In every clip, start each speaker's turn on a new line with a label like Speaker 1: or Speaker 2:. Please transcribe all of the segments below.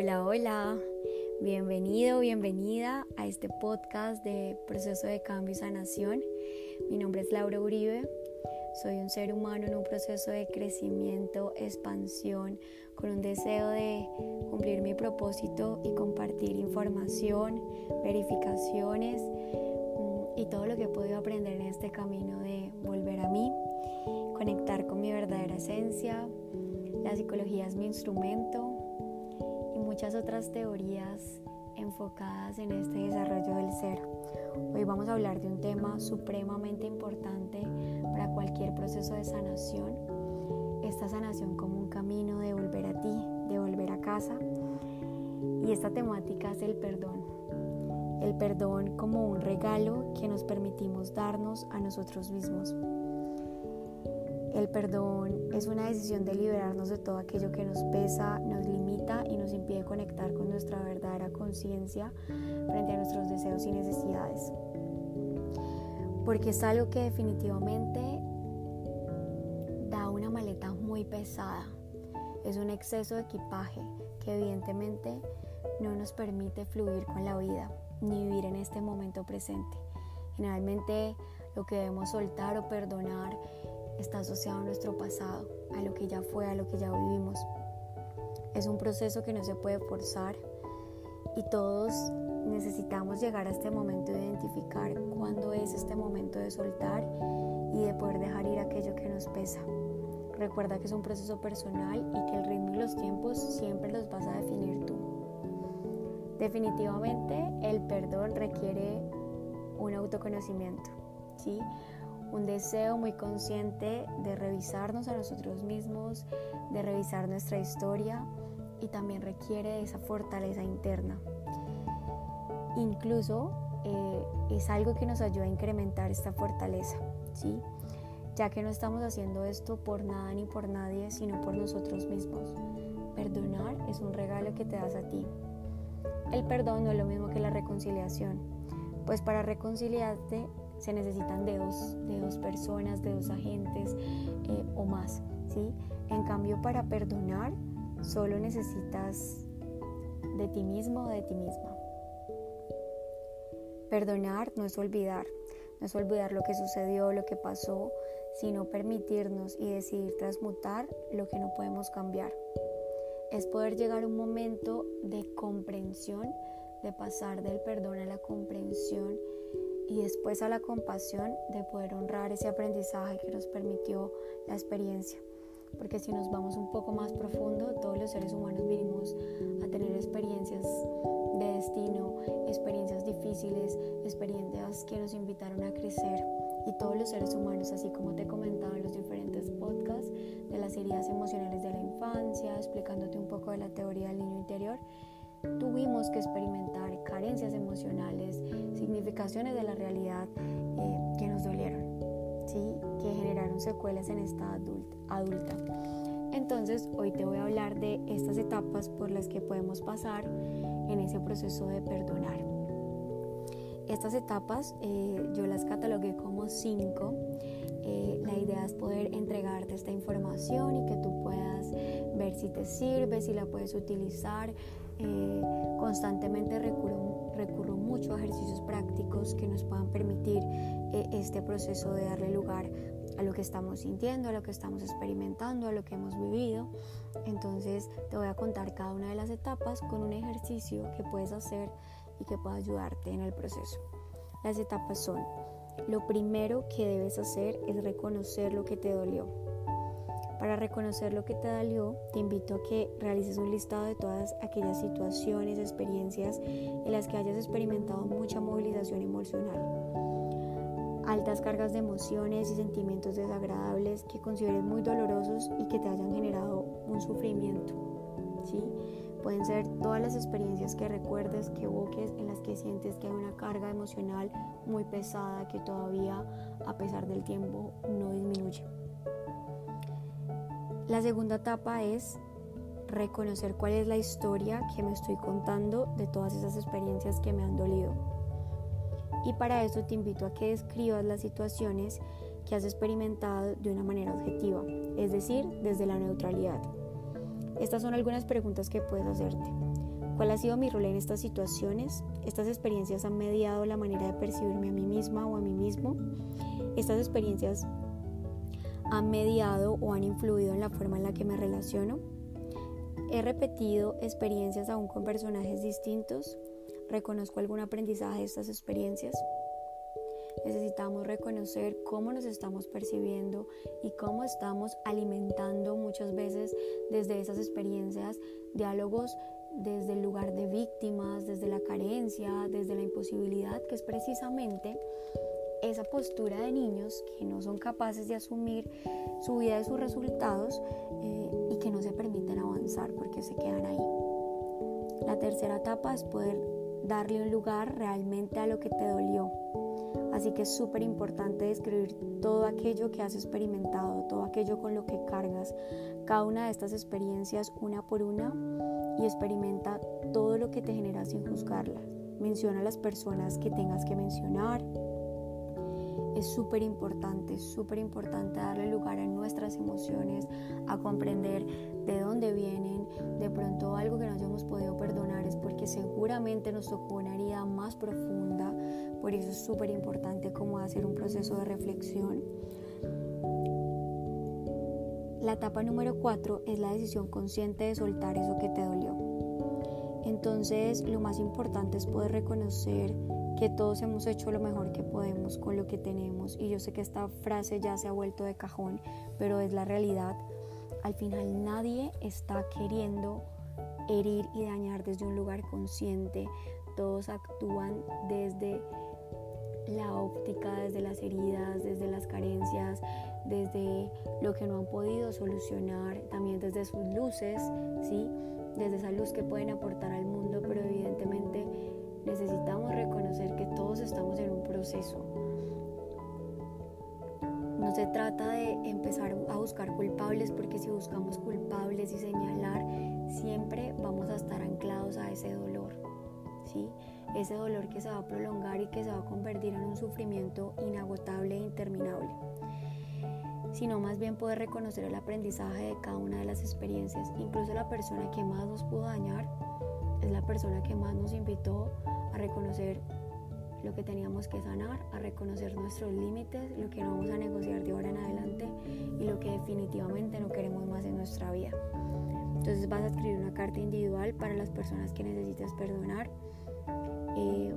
Speaker 1: Hola, hola. Bienvenido, bienvenida a este podcast de Proceso de Cambio y Sanación. Mi nombre es Laura Uribe. Soy un ser humano en un proceso de crecimiento, expansión, con un deseo de cumplir mi propósito y compartir información, verificaciones mm, y todo lo que he podido aprender en este camino de volver a mí, conectar con mi verdadera esencia. La psicología es mi instrumento muchas otras teorías enfocadas en este desarrollo del ser. Hoy vamos a hablar de un tema supremamente importante para cualquier proceso de sanación. Esta sanación como un camino de volver a ti, de volver a casa. Y esta temática es el perdón. El perdón como un regalo que nos permitimos darnos a nosotros mismos. El perdón es una decisión de liberarnos de todo aquello que nos pesa, conectar con nuestra verdadera conciencia frente a nuestros deseos y necesidades. Porque es algo que definitivamente da una maleta muy pesada. Es un exceso de equipaje que evidentemente no nos permite fluir con la vida ni vivir en este momento presente. Generalmente lo que debemos soltar o perdonar está asociado a nuestro pasado, a lo que ya fue, a lo que ya vivimos. Es un proceso que no se puede forzar y todos necesitamos llegar a este momento de identificar cuándo es este momento de soltar y de poder dejar ir aquello que nos pesa. Recuerda que es un proceso personal y que el ritmo y los tiempos siempre los vas a definir tú. Definitivamente el perdón requiere un autoconocimiento, ¿sí? un deseo muy consciente de revisarnos a nosotros mismos, de revisar nuestra historia y también requiere esa fortaleza interna. Incluso eh, es algo que nos ayuda a incrementar esta fortaleza, ¿sí? ya que no estamos haciendo esto por nada ni por nadie, sino por nosotros mismos. Perdonar es un regalo que te das a ti. El perdón no es lo mismo que la reconciliación, pues para reconciliarte se necesitan de dos, de dos personas, de dos agentes eh, o más. ¿sí? En cambio, para perdonar, solo necesitas de ti mismo o de ti misma. Perdonar no es olvidar, no es olvidar lo que sucedió, lo que pasó, sino permitirnos y decidir transmutar lo que no podemos cambiar. Es poder llegar a un momento de comprensión, de pasar del perdón a la comprensión y después a la compasión de poder honrar ese aprendizaje que nos permitió la experiencia. Porque si nos vamos un poco más profundo, todos los seres humanos vinimos a tener experiencias de destino, experiencias difíciles, experiencias que nos invitaron a crecer. Y todos los seres humanos, así como te comentaba en los diferentes podcasts de las heridas emocionales de la infancia, explicándote un poco de la teoría del niño interior, tuvimos que experimentar carencias emocionales, significaciones de la realidad eh, ¿sí? que generaron secuelas en esta adulta. Entonces hoy te voy a hablar de estas etapas por las que podemos pasar en ese proceso de perdonar. Estas etapas eh, yo las catalogué como cinco. Eh, la idea es poder entregarte esta información y que tú puedas ver si te sirve, si la puedes utilizar, eh, constantemente recurro, recurro, mucho a ejercicios prácticos que nos puedan permitir eh, este proceso de darle lugar a lo que estamos sintiendo, a lo que estamos experimentando, a lo que hemos vivido. Entonces te voy a contar cada una de las etapas con un ejercicio que puedes hacer y que pueda ayudarte en el proceso. Las etapas son, lo primero que debes hacer es reconocer lo que te dolió para reconocer lo que te dolió, te invito a que realices un listado de todas aquellas situaciones, experiencias en las que hayas experimentado mucha movilización emocional. Altas cargas de emociones y sentimientos desagradables que consideres muy dolorosos y que te hayan generado un sufrimiento. ¿sí? Pueden ser todas las experiencias que recuerdes, que evoques, en las que sientes que hay una carga emocional muy pesada que todavía, a pesar del tiempo, no disminuye. La segunda etapa es reconocer cuál es la historia que me estoy contando de todas esas experiencias que me han dolido. Y para eso te invito a que describas las situaciones que has experimentado de una manera objetiva, es decir, desde la neutralidad. Estas son algunas preguntas que puedes hacerte. ¿Cuál ha sido mi rol en estas situaciones? ¿Estas experiencias han mediado la manera de percibirme a mí misma o a mí mismo? ¿Estas experiencias han mediado o han influido en la forma en la que me relaciono? ¿He repetido experiencias aún con personajes distintos? ¿Reconozco algún aprendizaje de estas experiencias? Necesitamos reconocer cómo nos estamos percibiendo y cómo estamos alimentando muchas veces desde esas experiencias diálogos desde el lugar de víctimas, desde la carencia, desde la imposibilidad, que es precisamente esa postura de niños que no son capaces de asumir su vida y sus resultados eh, y que no se permiten avanzar porque se quedan ahí. La tercera etapa es poder darle un lugar realmente a lo que te dolió. Así que es súper importante describir todo aquello que has experimentado, todo aquello con lo que cargas, cada una de estas experiencias una por una y experimenta todo lo que te genera sin juzgarla. Menciona a las personas que tengas que mencionar. Es súper importante, súper importante darle lugar a nuestras emociones, a comprender de dónde vienen. De pronto algo que no hayamos podido perdonar es porque seguramente nos tocó una herida más profunda. Por eso es súper importante como hacer un proceso de reflexión. La etapa número 4 es la decisión consciente de soltar eso que te dolió. Entonces lo más importante es poder reconocer que todos hemos hecho lo mejor que podemos con lo que tenemos. Y yo sé que esta frase ya se ha vuelto de cajón, pero es la realidad. Al final nadie está queriendo herir y dañar desde un lugar consciente. Todos actúan desde la óptica, desde las heridas, desde las carencias, desde lo que no han podido solucionar, también desde sus luces, ¿sí? desde esa luz que pueden aportar al mundo, pero evidentemente necesitamos reconocer todos estamos en un proceso. No se trata de empezar a buscar culpables porque si buscamos culpables y señalar, siempre vamos a estar anclados a ese dolor. ¿sí? Ese dolor que se va a prolongar y que se va a convertir en un sufrimiento inagotable e interminable sino más bien poder reconocer el aprendizaje de cada una de las experiencias. Incluso la persona que más nos pudo dañar es la persona que más nos invitó a reconocer lo que teníamos que sanar, a reconocer nuestros límites, lo que no vamos a negociar de ahora en adelante y lo que definitivamente no queremos más en nuestra vida. Entonces vas a escribir una carta individual para las personas que necesitas perdonar. Eh,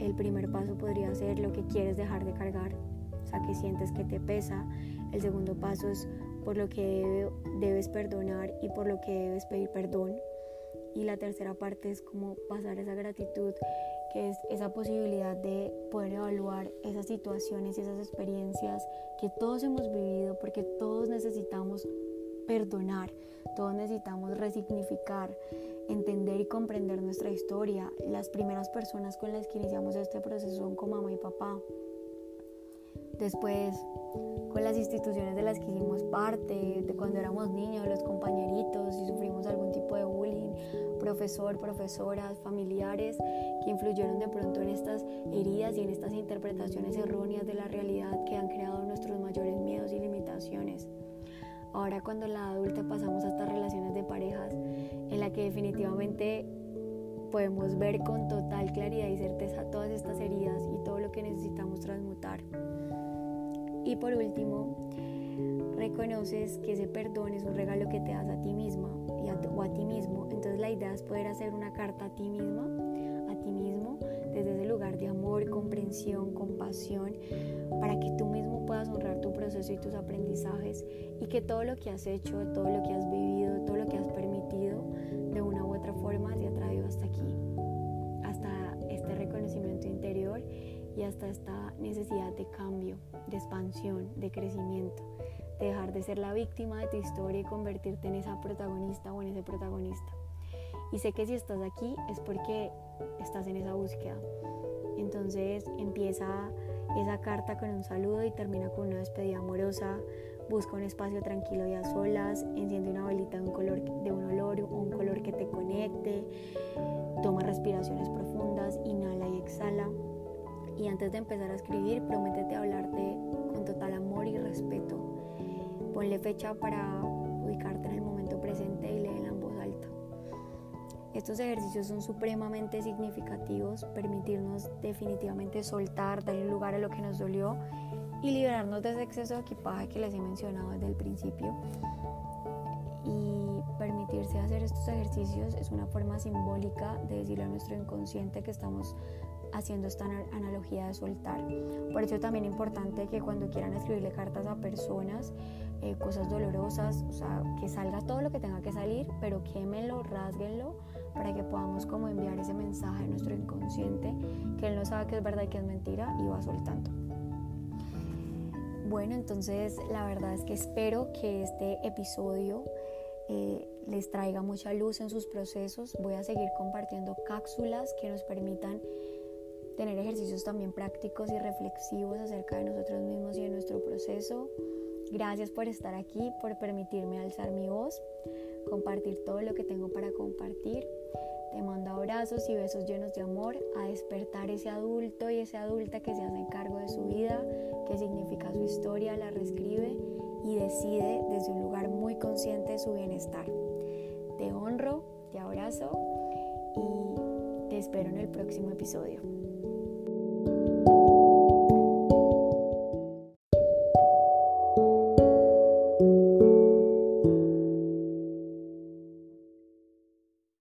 Speaker 1: el primer paso podría ser lo que quieres dejar de cargar, o sea, que sientes que te pesa, el segundo paso es por lo que debes perdonar y por lo que debes pedir perdón. Y la tercera parte es como pasar esa gratitud, que es esa posibilidad de poder evaluar esas situaciones y esas experiencias que todos hemos vivido, porque todos necesitamos perdonar, todos necesitamos resignificar, entender y comprender nuestra historia. Las primeras personas con las que iniciamos este proceso son como mamá y papá. Después con las instituciones de las que hicimos parte, de cuando éramos niños, los compañeritos, si sufrimos algún tipo de bullying, profesor, profesoras, familiares que influyeron de pronto en estas heridas y en estas interpretaciones erróneas de la realidad que han creado nuestros mayores miedos y limitaciones. Ahora cuando la adulta pasamos a estas relaciones de parejas en la que definitivamente podemos ver con total claridad y certeza todas estas heridas y todo lo que necesitamos transmutar. Y por último, reconoces que ese perdón es un regalo que te das a ti misma idea es poder hacer una carta a ti misma, a ti mismo, desde ese lugar de amor, comprensión, compasión, para que tú mismo puedas honrar tu proceso y tus aprendizajes y que todo lo que has hecho, todo lo que has vivido, todo lo que has permitido, de una u otra forma te ha traído hasta aquí, hasta este reconocimiento interior y hasta esta necesidad de cambio, de expansión, de crecimiento, de dejar de ser la víctima de tu historia y convertirte en esa protagonista o en ese protagonista. Y sé que si estás aquí es porque estás en esa búsqueda. Entonces empieza esa carta con un saludo y termina con una despedida amorosa. Busca un espacio tranquilo y a solas. Enciende una velita de un color, de un olor, un color que te conecte. Toma respiraciones profundas, inhala y exhala. Y antes de empezar a escribir, prométete hablarte con total amor y respeto. Ponle fecha para Estos ejercicios son supremamente significativos, permitirnos definitivamente soltar, darle lugar a lo que nos dolió y liberarnos de ese exceso de equipaje que les he mencionado desde el principio. Y permitirse hacer estos ejercicios es una forma simbólica de decirle a nuestro inconsciente que estamos haciendo esta analogía de soltar. Por eso también es importante que cuando quieran escribirle cartas a personas, eh, cosas dolorosas, o sea, que salga todo lo que tenga que salir, pero quémenlo, rasguenlo, para que podamos como enviar ese mensaje a nuestro inconsciente, que él no sabe que es verdad y que es mentira y va soltando. Bueno, entonces la verdad es que espero que este episodio eh, les traiga mucha luz en sus procesos. Voy a seguir compartiendo cápsulas que nos permitan tener ejercicios también prácticos y reflexivos acerca de nosotros mismos y de nuestro proceso. Gracias por estar aquí, por permitirme alzar mi voz, compartir todo lo que tengo para compartir. Te mando abrazos y besos llenos de amor a despertar ese adulto y esa adulta que se hace cargo de su vida, que significa su historia, la reescribe y decide desde un lugar muy consciente de su bienestar. Te honro, te abrazo y te espero en el próximo episodio.